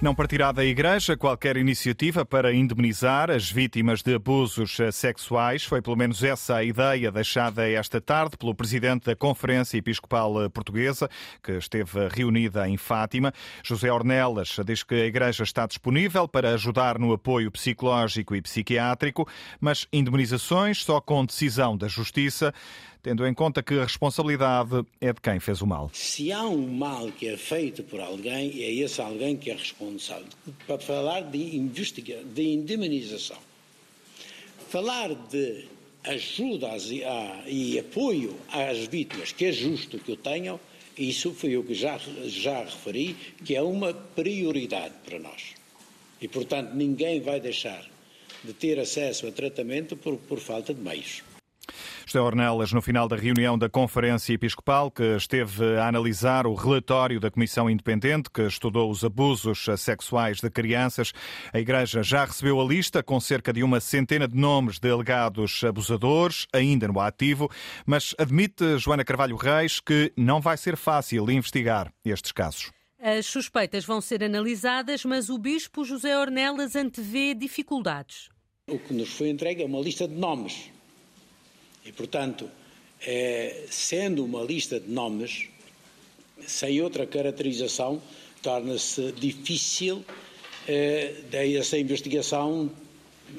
Não partirá da Igreja qualquer iniciativa para indemnizar as vítimas de abusos sexuais. Foi pelo menos essa a ideia deixada esta tarde pelo presidente da Conferência Episcopal Portuguesa, que esteve reunida em Fátima. José Ornelas diz que a Igreja está disponível para ajudar no apoio psicológico e psiquiátrico, mas indemnizações só com decisão da Justiça tendo em conta que a responsabilidade é de quem fez o mal. Se há um mal que é feito por alguém, é esse alguém que é responsável. Para falar de, investiga de indemnização, falar de ajuda e apoio às vítimas, que é justo que o tenham, isso foi o que já, já referi, que é uma prioridade para nós. E, portanto, ninguém vai deixar de ter acesso a tratamento por, por falta de meios. José Ornelas, no final da reunião da Conferência Episcopal, que esteve a analisar o relatório da Comissão Independente, que estudou os abusos sexuais de crianças, a Igreja já recebeu a lista com cerca de uma centena de nomes de alegados abusadores, ainda no ativo, mas admite Joana Carvalho Reis que não vai ser fácil investigar estes casos. As suspeitas vão ser analisadas, mas o Bispo José Ornelas antevê dificuldades. O que nos foi entregue é uma lista de nomes e, portanto, é, sendo uma lista de nomes, sem outra caracterização, torna-se difícil, é, daí essa investigação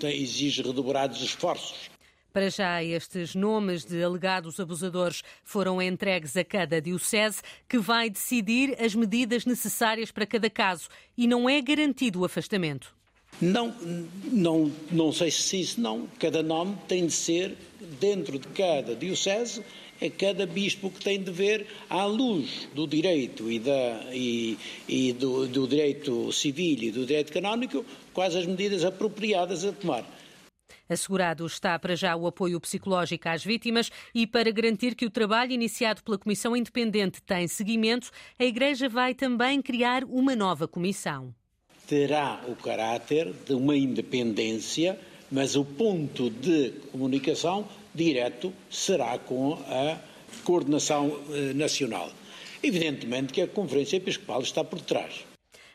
exige redobrados esforços. Para já, estes nomes de alegados abusadores foram entregues a cada diocese, que vai decidir as medidas necessárias para cada caso e não é garantido o afastamento. Não, não, não sei se isso não. Cada nome tem de ser dentro de cada diocese é cada bispo que tem de ver à luz do direito e, da, e, e do, do direito civil e do direito canónico quais as medidas apropriadas a tomar. Assegurado está para já o apoio psicológico às vítimas e para garantir que o trabalho iniciado pela Comissão Independente tem seguimento, a Igreja vai também criar uma nova comissão terá o caráter de uma independência, mas o ponto de comunicação direto será com a coordenação eh, nacional. Evidentemente que a Conferência Episcopal está por trás.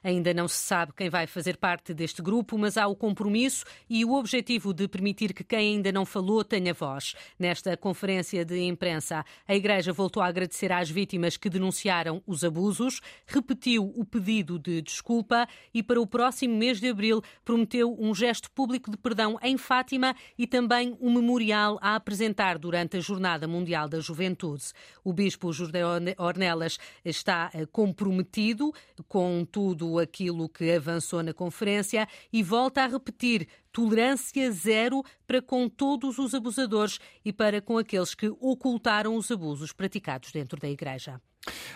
Ainda não se sabe quem vai fazer parte deste grupo, mas há o compromisso e o objetivo de permitir que quem ainda não falou tenha voz. Nesta conferência de imprensa, a Igreja voltou a agradecer às vítimas que denunciaram os abusos, repetiu o pedido de desculpa e, para o próximo mês de abril, prometeu um gesto público de perdão em Fátima e também um memorial a apresentar durante a Jornada Mundial da Juventude. O Bispo José Ornelas está eh, comprometido com aquilo que avançou na conferência e volta a repetir tolerância zero para com todos os abusadores e para com aqueles que ocultaram os abusos praticados dentro da Igreja.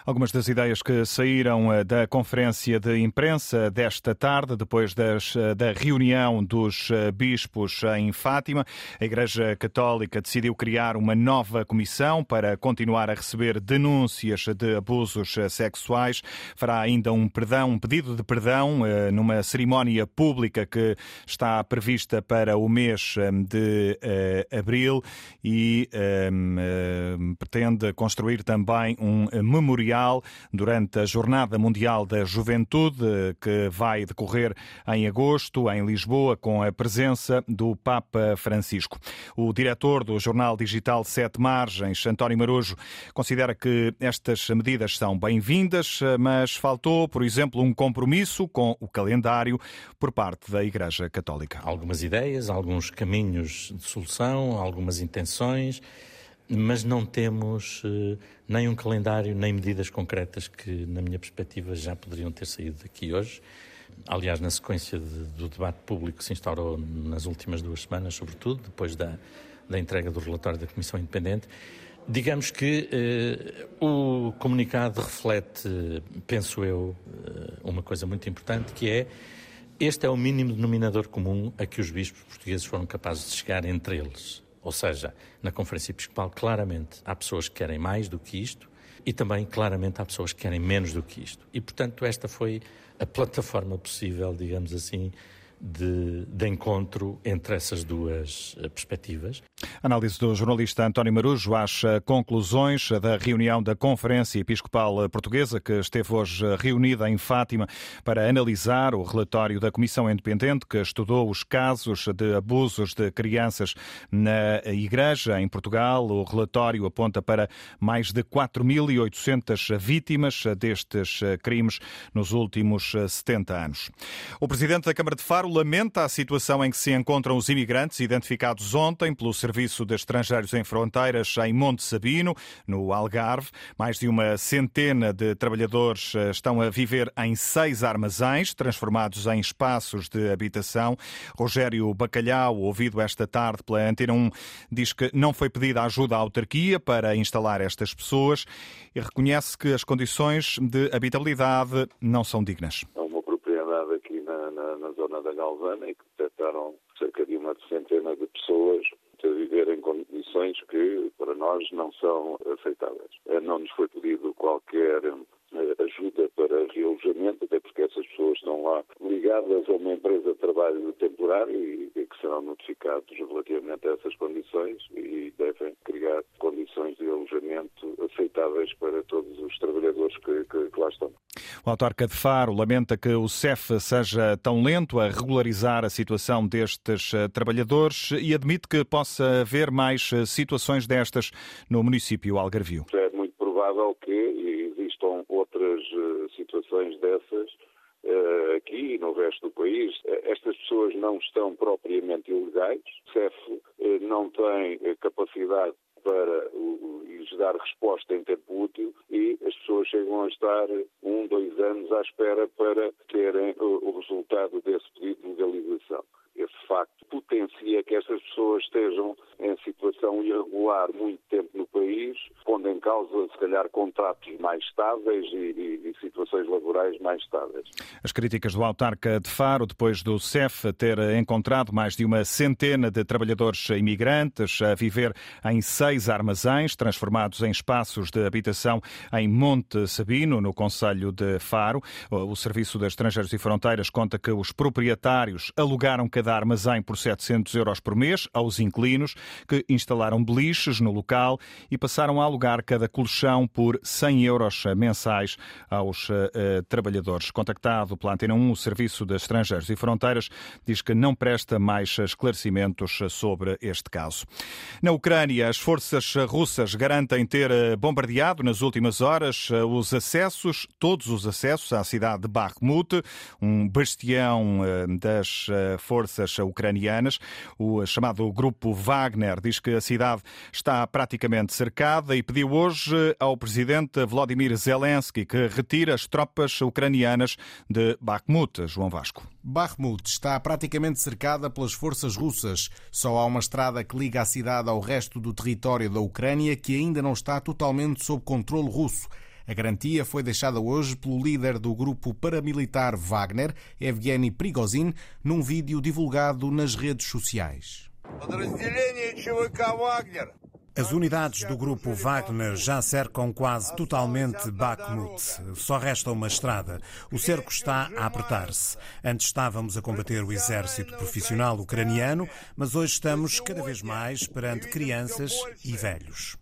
Algumas das ideias que saíram eh, da conferência de imprensa desta tarde, depois das, eh, da reunião dos eh, bispos em Fátima, a Igreja Católica decidiu criar uma nova comissão para continuar a receber denúncias de abusos sexuais. Fará ainda um perdão, um pedido de perdão numa cerimónia pública que está prevista para o mês de abril e pretende construir também um memorial durante a Jornada Mundial da Juventude, que vai decorrer em agosto, em Lisboa, com a presença do Papa Francisco. O diretor do jornal digital Sete Margens, António Marujo, considera que estas medidas são bem-vindas, mas faltou, por exemplo, um compromisso com o calendário por parte da Igreja Católica. Algumas ideias, alguns caminhos de solução, algumas intenções mas não temos uh, nem um calendário, nem medidas concretas que, na minha perspectiva, já poderiam ter saído daqui hoje. Aliás, na sequência de, do debate público que se instaurou nas últimas duas semanas, sobretudo, depois da, da entrega do relatório da Comissão Independente, digamos que uh, o comunicado reflete, penso eu, uh, uma coisa muito importante, que é este é o mínimo denominador comum a que os bispos portugueses foram capazes de chegar entre eles. Ou seja, na Conferência Episcopal, claramente há pessoas que querem mais do que isto e também, claramente, há pessoas que querem menos do que isto. E, portanto, esta foi a plataforma possível, digamos assim, de, de encontro entre essas duas eh, perspectivas. Análise do jornalista António Marujo às eh, conclusões da reunião da Conferência Episcopal Portuguesa, que esteve hoje reunida em Fátima para analisar o relatório da Comissão Independente que estudou os casos de abusos de crianças na Igreja em Portugal. O relatório aponta para mais de 4.800 vítimas destes crimes nos últimos 70 anos. O presidente da Câmara de Faro lamenta a situação em que se encontram os imigrantes identificados ontem pelo Serviço de Estrangeiros em Fronteiras em Monte Sabino, no Algarve. Mais de uma centena de trabalhadores eh, estão a viver em seis armazéns, transformados em espaços de habitação. Rogério Bacalhau, ouvido esta tarde pela Antena 1, diz que não foi pedida ajuda à autarquia para instalar estas pessoas e reconhece que as condições de habitabilidade não são dignas. Há uma propriedade aqui na, na, na zona da Galvana e que detectaram cerca de uma centena de pessoas a viver em condições que para nós não são aceitáveis. Eh, não nos foi pedido qualquer realojamento, até porque essas pessoas estão lá ligadas a uma empresa de trabalho temporário e, que serão notificados relativamente a essas condições e devem criar condições de alojamento aceitáveis para todos os trabalhadores que, que, que lá estão. O autarca de Faro lamenta que o CEF seja tão lento a regularizar a situação destes eh, trabalhadores e admite que possa haver mais eh, situações destas no município algarvio. É muito provável que existam outras eh, situações dessas aqui e no resto do país. Estas pessoas não estão propriamente ilegais. O CEF não tem capacidade para lhes dar resposta em tempo útil e as pessoas chegam a estar um, dois anos à espera para terem o resultado desse pedido de legalização. Esse facto potencia que estas pessoas estejam em situação irregular muito tempo no país, causa, se calhar, contratos mais estáveis e, e, e situações laborais mais estáveis. As críticas do autarca de Faro, depois do CEF ter encontrado mais de uma centena de trabalhadores imigrantes a viver em seis armazéns, transformados em espaços de habitação em Monte Sabino, no Conselho de Faro. O Serviço de Estrangeiros e Fronteiras conta que os proprietários alugaram cada armazém por 700 euros por mês aos inquilinos que instalaram beliches no local e passaram a alugar cada colchão por 100 euros mensais aos uh, trabalhadores. Contactado pela Antena 1, o Serviço de Estrangeiros e Fronteiras diz que não presta mais esclarecimentos sobre este caso. Na Ucrânia, as forças russas garantem ter eh, bombardeado nas últimas horas os acessos, todos os acessos à cidade de Bakhmut, um bastião das forças ucranianas o chamado Grupo Wagner diz que a cidade está praticamente cercada e pediu hoje ao presidente Vladimir Zelensky que retire as tropas ucranianas de Bakhmut. João Vasco. Bakhmut está praticamente cercada pelas forças russas. Só há uma estrada que liga a cidade ao resto do território da Ucrânia que ainda não está totalmente sob controle russo. A garantia foi deixada hoje pelo líder do grupo paramilitar Wagner, Evgeny Prigozhin, num vídeo divulgado nas redes sociais. As unidades do grupo Wagner já cercam quase totalmente Bakhmut. Só resta uma estrada. O cerco está a apertar-se. Antes estávamos a combater o exército profissional ucraniano, mas hoje estamos cada vez mais perante crianças e velhos.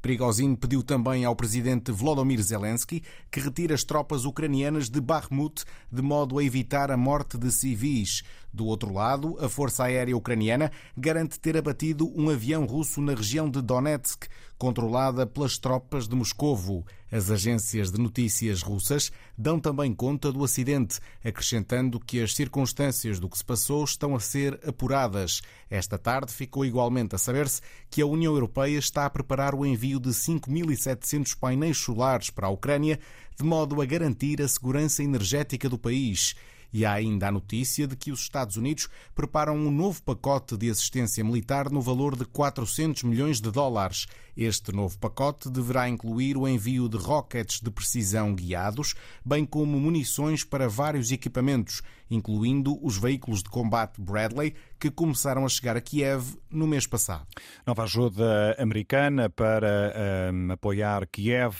Prigozhin pediu também ao presidente Volodymyr Zelensky que retire as tropas ucranianas de Bakhmut de modo a evitar a morte de civis. Do outro lado, a Força Aérea Ucraniana garante ter abatido um avião russo na região de Donetsk, controlada pelas tropas de Moscovo. As agências de notícias russas dão também conta do acidente, acrescentando que as circunstâncias do que se passou estão a ser apuradas. Esta tarde ficou igualmente a saber-se que a União Europeia está a preparar o envio de 5.700 painéis solares para a Ucrânia, de modo a garantir a segurança energética do país. E há ainda a notícia de que os Estados Unidos preparam um novo pacote de assistência militar no valor de 400 milhões de dólares. Este novo pacote deverá incluir o envio de rockets de precisão guiados, bem como munições para vários equipamentos, incluindo os veículos de combate Bradley, que começaram a chegar a Kiev no mês passado. Nova ajuda americana para um, apoiar Kiev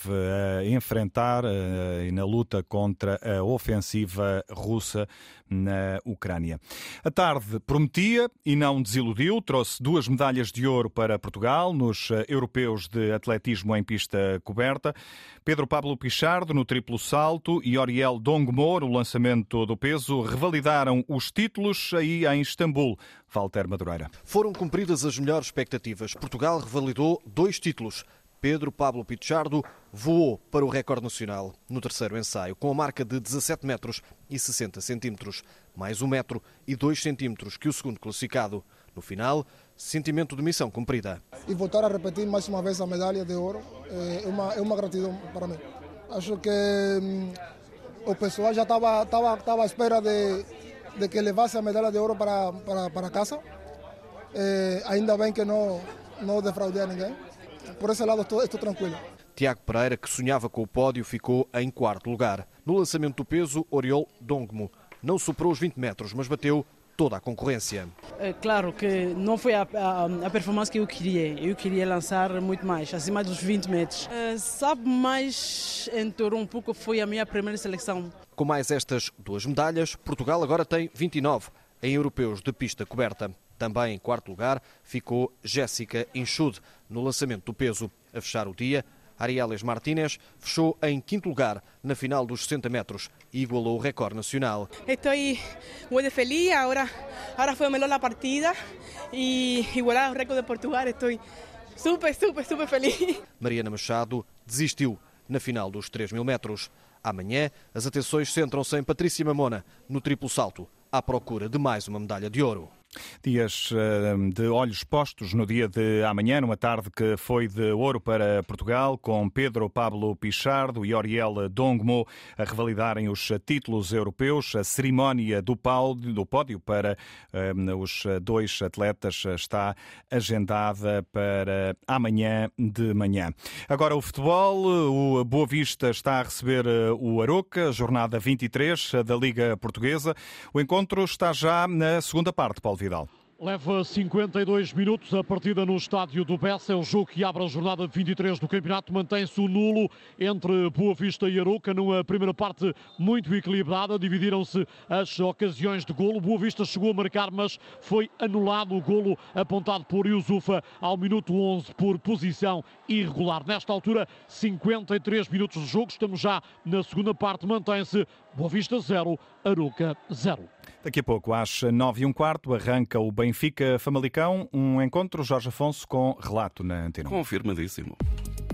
a enfrentar uh, na luta contra a ofensiva russa na Ucrânia. A tarde prometia e não desiludiu, trouxe duas medalhas de ouro para Portugal nos eh, europeus de atletismo em pista coberta. Pedro Pablo Pichardo no triplo salto e Oriel Dongmo no lançamento do peso revalidaram os títulos aí em Istambul. Walter Madureira. Foram cumpridas as melhores expectativas. Portugal revalidou dois títulos. Pedro Pablo Pichardo voou para o recorde nacional no terceiro ensaio, com a marca de 17 metros e 60 centímetros, mais 1 metro e 2 centímetros que o segundo classificado. No final, sentimento de missão cumprida. E voltar a repetir mais uma vez a medalha de ouro é uma, é uma gratidão para mim. Acho que hum, o pessoal já estava, estava, estava à espera de, de que levasse a medalha de ouro para, para, para casa. É, ainda bem que não, não defraudei a ninguém por esse lado estou, estou tranquilo. Tiago Pereira, que sonhava com o pódio, ficou em quarto lugar. No lançamento do peso, Oriol Dongmo não superou os 20 metros, mas bateu toda a concorrência. É claro que não foi a, a, a, performance que eu queria. Eu queria lançar muito mais, acima dos 20 metros. É, sabe mais em um pouco foi a minha primeira seleção. Com mais estas duas medalhas, Portugal agora tem 29 em europeus de pista coberta. Também em quarto lugar ficou Jéssica Inchud no lançamento do peso. A fechar o dia, Arieles Martínez fechou em quinto lugar na final dos 60 metros e igualou o recorde nacional. Estou muito feliz, agora, agora foi a melhor partida e igualar o recorde de Portugal. Estou super, super, super feliz. Mariana Machado desistiu na final dos 3 mil metros. Amanhã, as atenções centram-se em Patrícia Mamona, no triplo salto, à procura de mais uma medalha de ouro. Dias ehm, de olhos postos no dia de amanhã, numa tarde que foi de ouro para Portugal, com Pedro Pablo Pichardo e Oriel Dongmo a revalidarem os títulos europeus. A cerimónia do pódio para ehm, os dois atletas está agendada para amanhã de manhã. Agora o futebol, o Boa Vista está a receber eh, o Aroca, jornada 23 da Liga Portuguesa. O encontro está já na segunda parte, Paulo Vidal. Leva 52 minutos a partida no estádio do Bessa. É o jogo que abre a jornada 23 do campeonato. Mantém-se o nulo entre Boa Vista e Aruca numa primeira parte muito equilibrada. Dividiram-se as ocasiões de golo. Boa Vista chegou a marcar, mas foi anulado o golo apontado por Yusufa ao minuto 11 por posição irregular. Nesta altura, 53 minutos de jogo. Estamos já na segunda parte. Mantém-se Boa Vista 0, Aruca 0. Daqui a pouco, às nove e um quarto, arranca o Benfica Famalicão, um encontro Jorge Afonso com relato na antena. Confirmadíssimo.